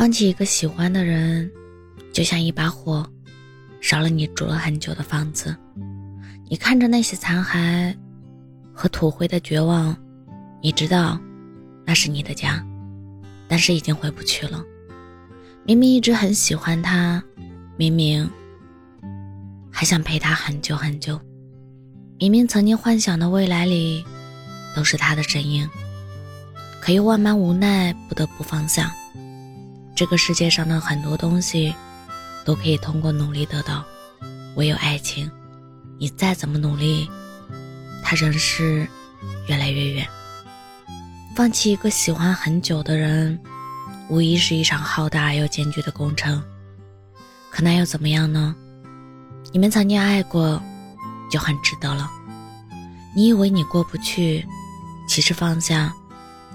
放弃一个喜欢的人，就像一把火，烧了你住了很久的房子。你看着那些残骸和土灰的绝望，你知道那是你的家，但是已经回不去了。明明一直很喜欢他，明明还想陪他很久很久，明明曾经幻想的未来里都是他的身影，可又万般无奈，不得不放下。这个世界上的很多东西，都可以通过努力得到，唯有爱情，你再怎么努力，它仍是越来越远。放弃一个喜欢很久的人，无疑是一场浩大而又艰巨的工程。可那又怎么样呢？你们曾经爱过，就很值得了。你以为你过不去，其实放下，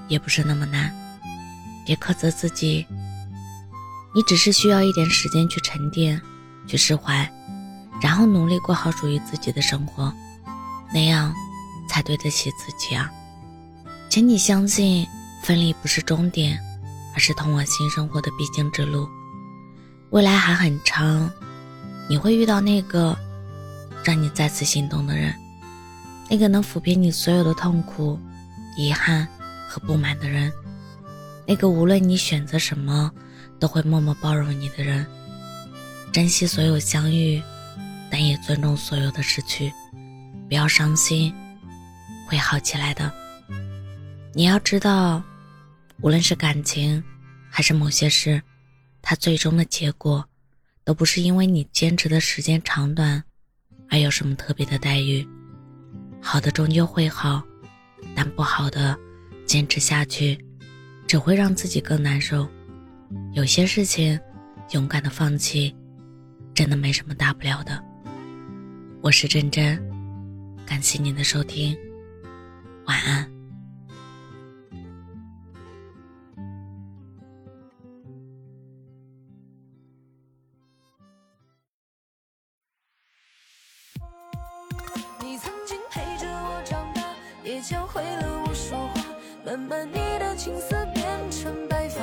也不是那么难。别苛责自己。你只是需要一点时间去沉淀，去释怀，然后努力过好属于自己的生活，那样才对得起自己啊！请你相信，分离不是终点，而是通往新生活的必经之路。未来还很长，你会遇到那个让你再次心动的人，那个能抚平你所有的痛苦、遗憾和不满的人，那个无论你选择什么。都会默默包容你的人，珍惜所有相遇，但也尊重所有的失去。不要伤心，会好起来的。你要知道，无论是感情，还是某些事，它最终的结果，都不是因为你坚持的时间长短，而有什么特别的待遇。好的终究会好，但不好的，坚持下去，只会让自己更难受。有些事情，勇敢的放弃，真的没什么大不了的。我是真真，感谢您的收听，晚安。你曾经陪着我长大，也教会了我说慢慢，你的青丝变成白发，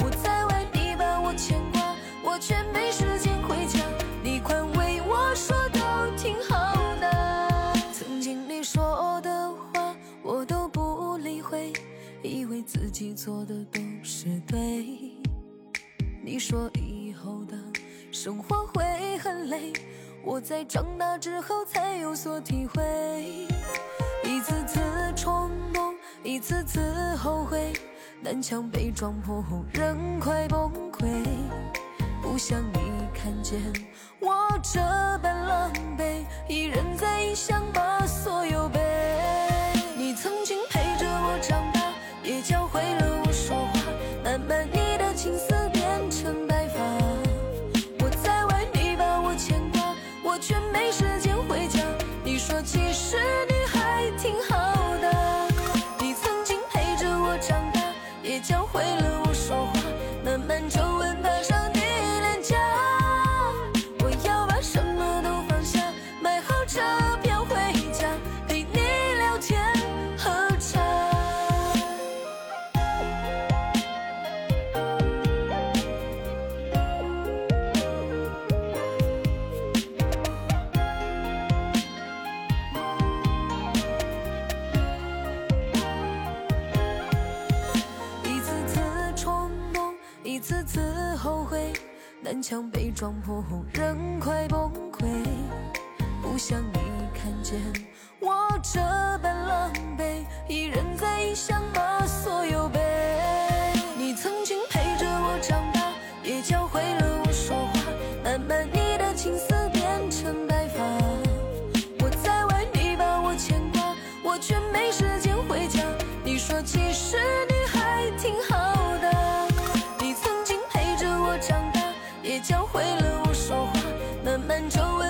我在外，你把我牵挂，我却没时间回家。你宽慰我说都挺好的。曾经你说的话，我都不理会，以为自己做的都是对。你说以后的生活会很累，我在长大之后才有所体会。一次次冲。一次次后悔，南墙被撞破后人快崩溃。不想你看见我这般狼狈，一人在异乡把所有背。你曾经陪着我长大。也教会了我说话，慢慢你的青涩南墙被撞破后人快崩溃。不想你看见我这般狼狈一人在异乡 control.